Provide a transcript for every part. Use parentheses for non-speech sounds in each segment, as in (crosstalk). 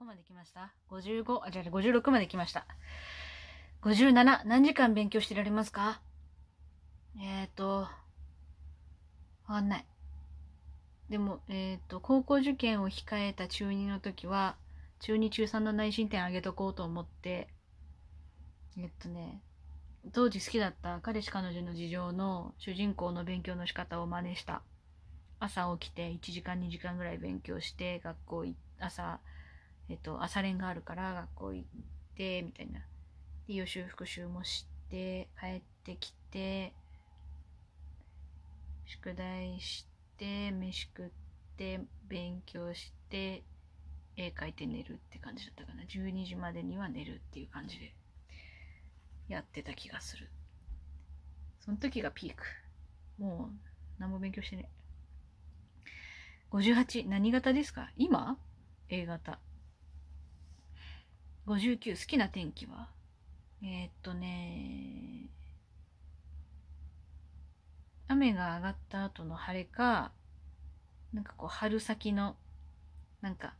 こまで来ました ?55、あ、違う違う、56まで来ました。57、何時間勉強してられますか？えっ、ー、と、わかんない。でも、えっ、ー、と、高校受験を控えた中2の時は、中2、中3の内申点上げとこうと思って、えっとね、当時好きだった彼氏彼女の事情の主人公の勉強の仕方を真似した。朝起きて1時間2時間ぐらい勉強して学校朝えっと朝練があるから学校行ってみたいな。で予習復習もして帰ってきて宿題して飯食って勉強して絵描いて寝るって感じだったかな。12時までには寝るっていう感じでやってた気がする。その時がピーク。もう何も勉強してね58、何型ですか？今 ?A 型。59、好きな天気は？えー、っとね、雨が上がった後の晴れか、なんかこう春先の、なんか、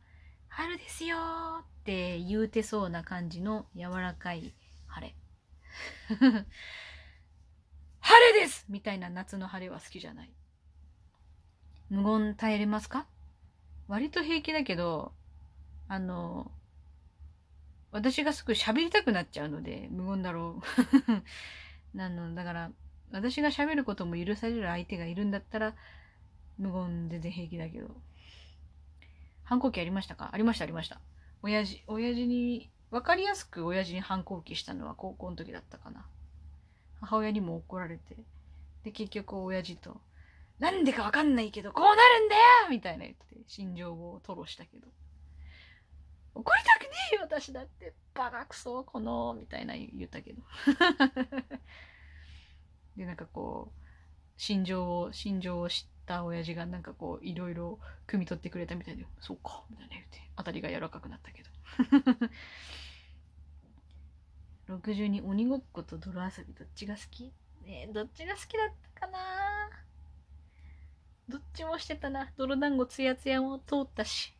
春ですよって言うてそうな感じの柔らかい晴れ。(laughs) 晴れですみたいな夏の晴れは好きじゃない。無言耐えれますか？割と平気だけど、あの、私がすぐ喋りたくなっちゃうので、無言だろう。(laughs) なの、だから、私が喋ることも許される相手がいるんだったら、無言全然平気だけど。反抗期ありましたか？ありました、ありました。親父、親父に、わかりやすく親父に反抗期したのは高校の時だったかな。母親にも怒られて。で、結局親父となんでかわかんないけど、こうなるんだよみたいな言って、心情を吐露したけど。怒りたくねえよ、私だって。バカクソ、この、みたいな言ったけど。(laughs) で、なんかこう、心情を、心情を知った親父がなんかこう、いろいろ汲み取ってくれたみたいで、そうか、みたいな言って、当たりが柔らかくなったけど。(laughs) 62、鬼ごっこと泥遊びどっちが好き？ねえ、どっちが好きだったかな？どっちもしてたな。泥団子ツヤツヤも通ったし。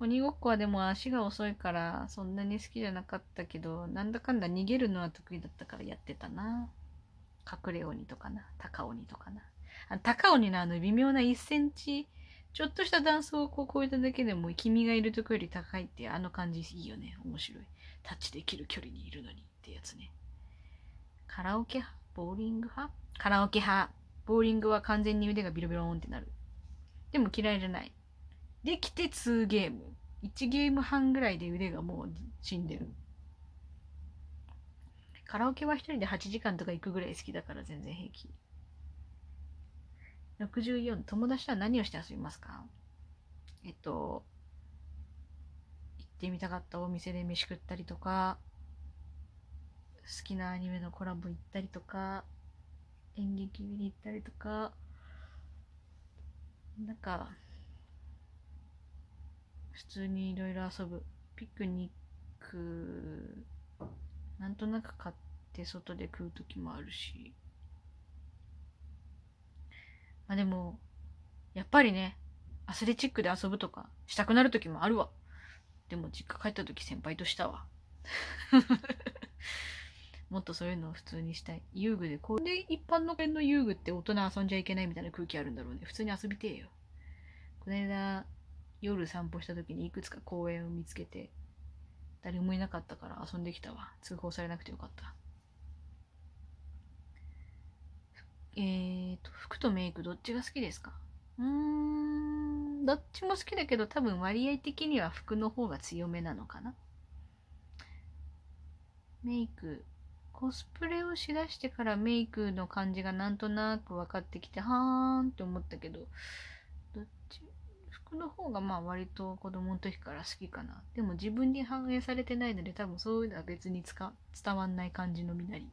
鬼ごっこはでも足が遅いからそんなに好きじゃなかったけど、なんだかんだ逃げるのは得意だったからやってたな。隠れ鬼とかな。高鬼とかな。あ高鬼のあの微妙な1センチ、ちょっとした段差をこう越えただけでも君がいるとこより高いってあの感じいいよね。面白い。タッチできる距離にいるのにってやつね。カラオケ派？ボーリング派？カラオケ派。ボーリングは完全に腕がビロビロンってなる。でも嫌いじゃない。できて2ゲーム。1ゲーム半ぐらいで腕がもう死んでる。カラオケは一人で8時間とか行くぐらい好きだから全然平気。64、友達とは何をして遊びますか？えっと、行ってみたかったお店で飯食ったりとか、好きなアニメのコラボ行ったりとか、演劇見に行ったりとかなんか普通にいろいろ遊ぶピクニックなんとなく買って外で食う時もあるしまあでもやっぱりねアスレチックで遊ぶとかしたくなる時もあるわでも実家帰った時先輩としたわ (laughs) もっとそういうのを普通にしたい。遊具で、こうで一般のの遊具って大人遊んじゃいけないみたいな空気あるんだろうね。普通に遊びてえよ。この間、夜散歩した時にいくつか公園を見つけて、誰もいなかったから遊んできたわ。通報されなくてよかった。えーと、服とメイクどっちが好きですか？うーん、どっちも好きだけど多分割合的には服の方が強めなのかな。メイク、コスプレをしだしてからメイクの感じがなんとなく分かってきて、はーんって思ったけど、どっち、の方がまあ割と子供の時から好きかな。でも自分に反映されてないので多分そういうのは別につか伝わんない感じの身なり。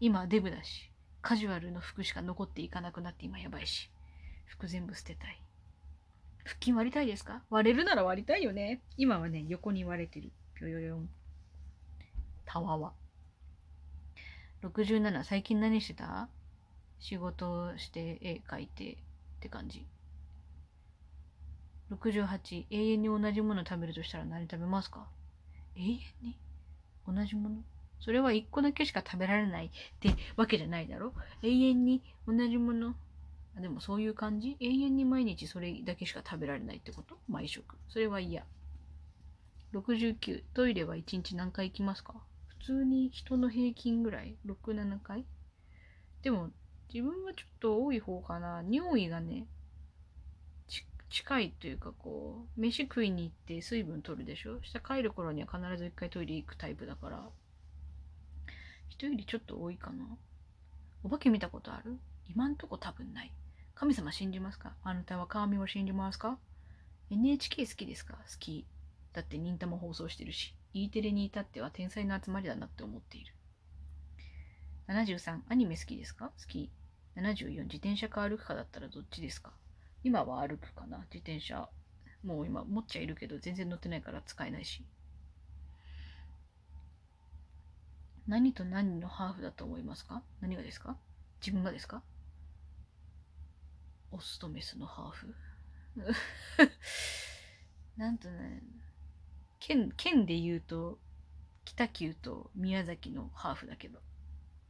今デブだし、カジュアルの服しか残っていかなくなって今やばいし、服全部捨てたい。腹筋割りたいですか？割れるなら割りたいよね。今はね、横に割れてる。ぴょよよん。たわわ。67最近何してた？仕事して絵描いてって感じ68永遠に同じもの食べるとしたら何食べますか？永遠に？同じもの？それは1個だけしか食べられないってわけじゃないだろ？永遠に同じもの？あでもそういう感じ？永遠に毎日それだけしか食べられないってこと？毎食。それは嫌。69トイレは1日何回行きますか？普通に人の平均ぐらい？67回？でも自分はちょっと多い方かな。尿意がね近いというかこう飯食いに行って水分取るでしょ？下帰る頃には必ず一回トイレ行くタイプだから。人よりちょっと多いかな。お化け見たことある？今んとこ多分ない。神様信じますか？あなたは神を信じますか ?NHK 好きですか？好き。だって忍たま放送してるし、E テレに至っては天才の集まりだなって思っている。73、アニメ好きですか？好き。74、自転車か歩くかだったらどっちですか？今は歩くかな？自転車。もう今持っちゃいるけど全然乗ってないから使えないし。何と何のハーフだと思いますか？何がですか？自分がですか？オスとメスのハーフ (laughs) なんとね、県、県で言うと、北九と宮崎のハーフだけど、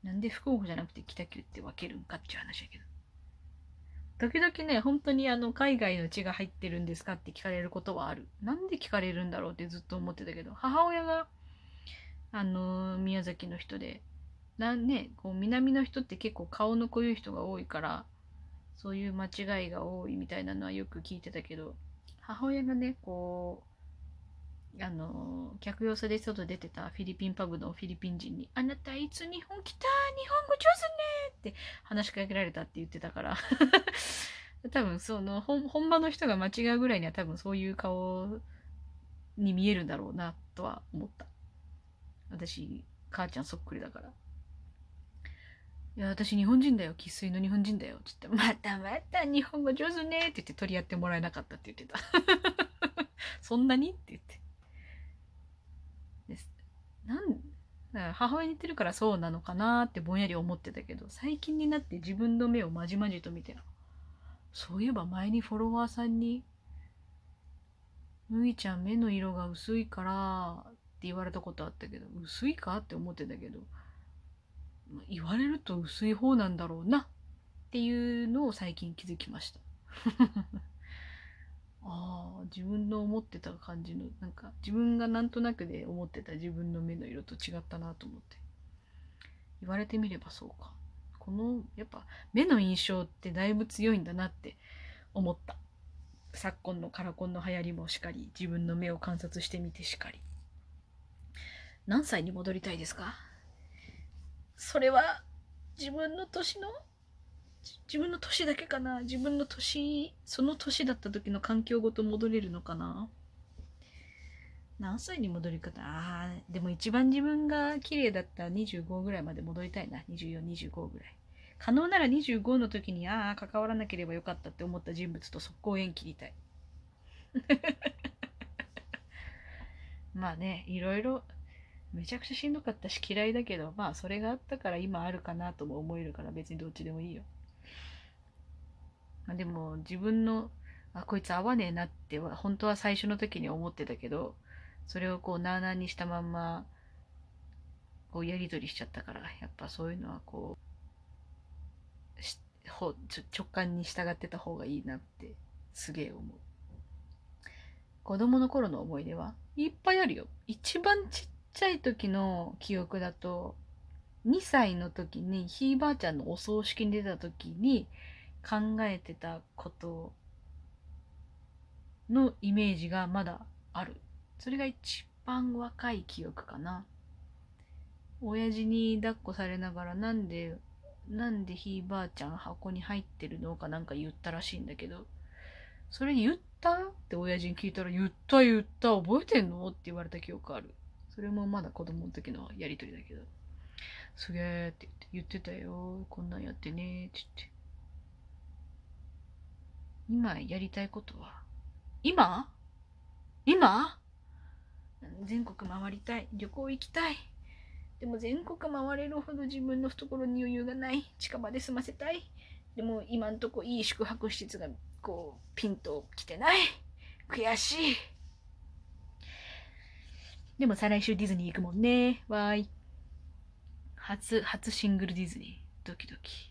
なんで福岡じゃなくて北九って分けるんかっていう話やけど。時々ね、本当にあの、海外の血が入ってるんですかって聞かれることはある。なんで聞かれるんだろうってずっと思ってたけど、母親が、あのー、宮崎の人で、なんね、こう、南の人って結構顔の濃い人が多いから、そういう間違いが多いみたいなのはよく聞いてたけど、母親がね、こう、あの、客寄せで外出てたフィリピンパブのフィリピン人に、あなたいつ日本来た？日本語上手ねって話しかけられたって言ってたから (laughs) 多分その本場の人が間違うぐらいには多分そういう顔に見えるんだろうなとは思った。私、母ちゃんそっくりだから。いや、私日本人だよ。生粋の日本人だよ。つって、またまた日本語上手ねって言って取り合ってもらえなかったって言ってた。(laughs) そんなに？って言って。なん母親に言ってるからそうなのかなってぼんやり思ってたけど、最近になって自分の目をまじまじと見て、そういえば前にフォロワーさんに、むいちゃん目の色が薄いからって言われたことあったけど、薄いかって思ってたけど、言われると薄い方なんだろうなっていうのを最近気づきました。あ自分の思ってた感じのなんか自分がなんとなくで思ってた自分の目の色と違ったなと思って。言われてみればそうか。このやっぱ目の印象ってだいぶ強いんだなって思った。昨今のカラコンの流行りもしかり自分の目を観察してみてしかり。何歳に戻りたいですか？それは自分の年の自分の年だけかな？自分の年その年だった時の環境ごと戻れるのかな？何歳に戻り方？ああでも一番自分が綺麗だった25ぐらいまで戻りたいな。2425ぐらい。可能なら25の時にああ関わらなければよかったって思った人物と速攻縁切りたい。(laughs) まあねいろいろめちゃくちゃしんどかったし嫌いだけど、まあそれがあったから今あるかなとも思えるから別にどっちでもいいよ。まあ、でも自分の、あ、こいつ合わねえなっては本当は最初の時に思ってたけど、それをこうなあなあにしたまんま、こうやりとりしちゃったから、やっぱそういうのはこう、しほ直感に従ってた方がいいなってすげえ思う。子供の頃の思い出はいっぱいあるよ。一番ちっちゃい時の記憶だと2歳の時にひいばあちゃんのお葬式に出た時に考えてたことのイメージがまだあるそれが一番若い記憶かな親父に抱っこされながらなんでなんでひいばあちゃん箱に入ってるのかなんか言ったらしいんだけどそれ言ったって親父に聞いたら言った言った覚えてんのって言われた記憶あるそれもまだ子供の時のやりとりだけど、すげえって言ってたよ。こんなんやってねって言って。今やりたいことは？今？今？全国回りたい。旅行行きたい。でも全国回れるほど自分の懐に余裕がない。近場で済ませたい。でも今んとこいい宿泊施設がこうピンと来てない。悔しい。でも再来週ディズニー行くもんね。わーい。初、初シングルディズニー。ドキドキ。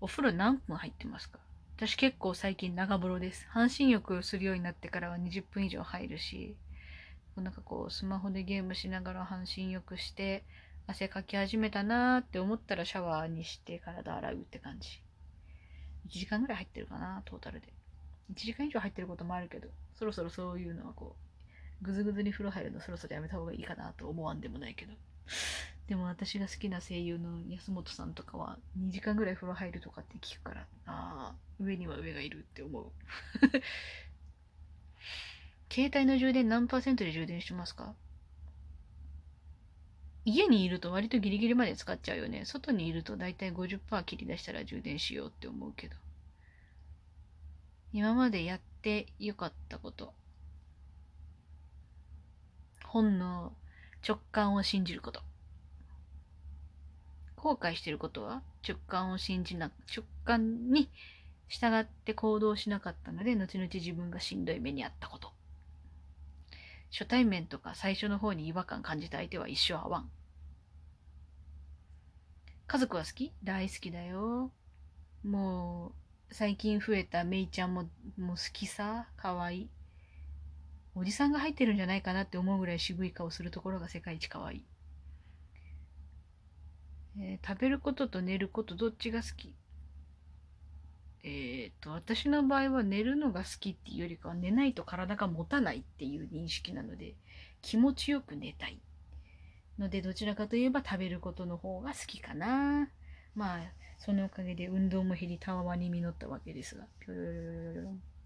お風呂何分入ってますか？私結構最近長風呂です。半身浴するようになってからは20分以上入るし、なんかこうスマホでゲームしながら半身浴して汗かき始めたなーって思ったらシャワーにして体洗うって感じ。1時間ぐらい入ってるかな、トータルで。1時間以上入ってることもあるけど、そろそろそういうのはこう、ぐずぐずに風呂入るのそろそろやめた方がいいかなと思わんでもないけど。でも私が好きな声優の安本さんとかは2時間ぐらい風呂入るとかって聞くから、ああ、上には上がいるって思う。(laughs) 携帯の充電何パーセントで充電してますか？家にいると割とギリギリまで使っちゃうよね。外にいるとだいたい50%切り出したら充電しようって思うけど。今までやってよかったこと。本の直感を信じること。後悔してることは？直感を信じな、直感に従って行動しなかったので、後々自分がしんどい目にあったこと。初対面とか最初の方に違和感感じた相手は一生合わん。家族は好き？大好きだよ。もう、最近増えたメイちゃんも、もう好きさ。かわいい。おじさんが入ってるんじゃないかなって思うぐらい渋い顔するところが世界一かわいい。えー、食べることと寝ることどっちが好き？えっ、と、私の場合は寝るのが好きっていうよりかは寝ないと体が持たないっていう認識なので気持ちよく寝たい。のでどちらかといえば食べることの方が好きかな。まあ、そのおかげで運動も減りたわわに実ったわけですが。ぴょよよよよよ。